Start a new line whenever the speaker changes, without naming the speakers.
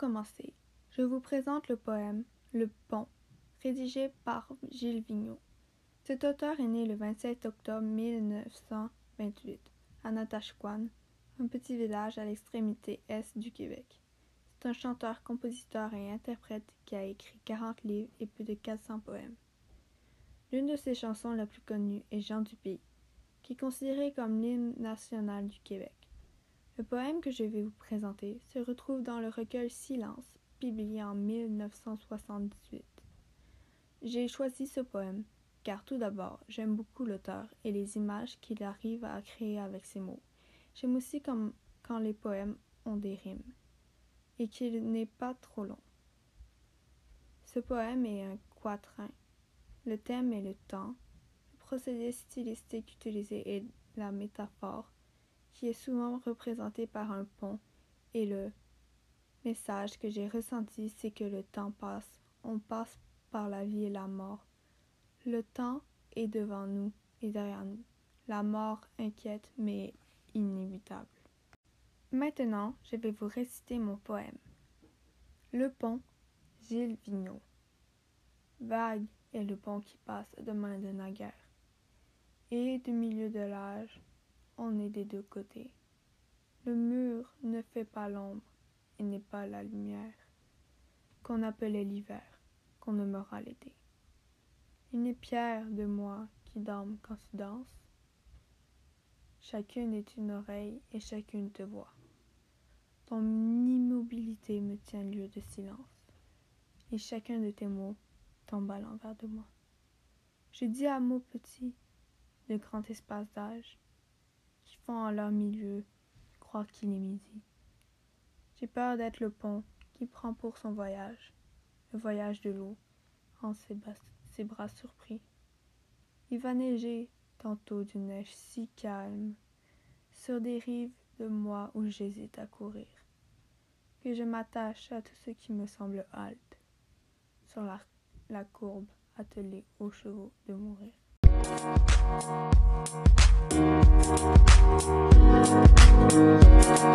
commencer, je vous présente le poème Le Pont, rédigé par Gilles Vigneault. Cet auteur est né le 27 octobre 1928 à Natashquan, un petit village à l'extrémité est du Québec. C'est un chanteur, compositeur et interprète qui a écrit 40 livres et plus de 400 poèmes. L'une de ses chansons la plus connue est Jean du Pays, qui est considéré comme l'hymne national du Québec. Le poème que je vais vous présenter se retrouve dans le recueil Silence, publié en 1978. J'ai choisi ce poème car tout d'abord, j'aime beaucoup l'auteur et les images qu'il arrive à créer avec ses mots. J'aime aussi quand les poèmes ont des rimes et qu'il n'est pas trop long. Ce poème est un quatrain. Le thème est le temps. Le procédé stylistique utilisé est la métaphore, qui est souvent représentée par un pont, et le message que j'ai ressenti, c'est que le temps passe. On passe par la vie et la mort. Le temps est devant nous et derrière nous. La mort inquiète mais inévitable. Maintenant, je vais vous réciter mon poème. Le pont, Gilles Vigneault. Vague est le pont qui passe de main de naguère. Et du milieu de l'âge, on est des deux côtés. Le mur ne fait pas l'ombre et n'est pas la lumière qu'on appelait l'hiver, qu'on nommera l'été. Une pierre de moi qui dorment quand tu danses. Chacune est une oreille et chacune te voit. Ton immobilité me tient lieu de silence, et chacun de tes mots tombe à l'envers de moi. Je dis à mots petits, de grands espaces d'âge, qui font en leur milieu croire qu'il est midi. J'ai peur d'être le pont qui prend pour son voyage, le voyage de l'eau en ses bras surpris. Il va neiger tantôt d'une neige si calme sur des rives de moi où j'hésite à courir, que je m'attache à tout ce qui me semble halte sur la courbe attelée aux chevaux de mourir. Thank you.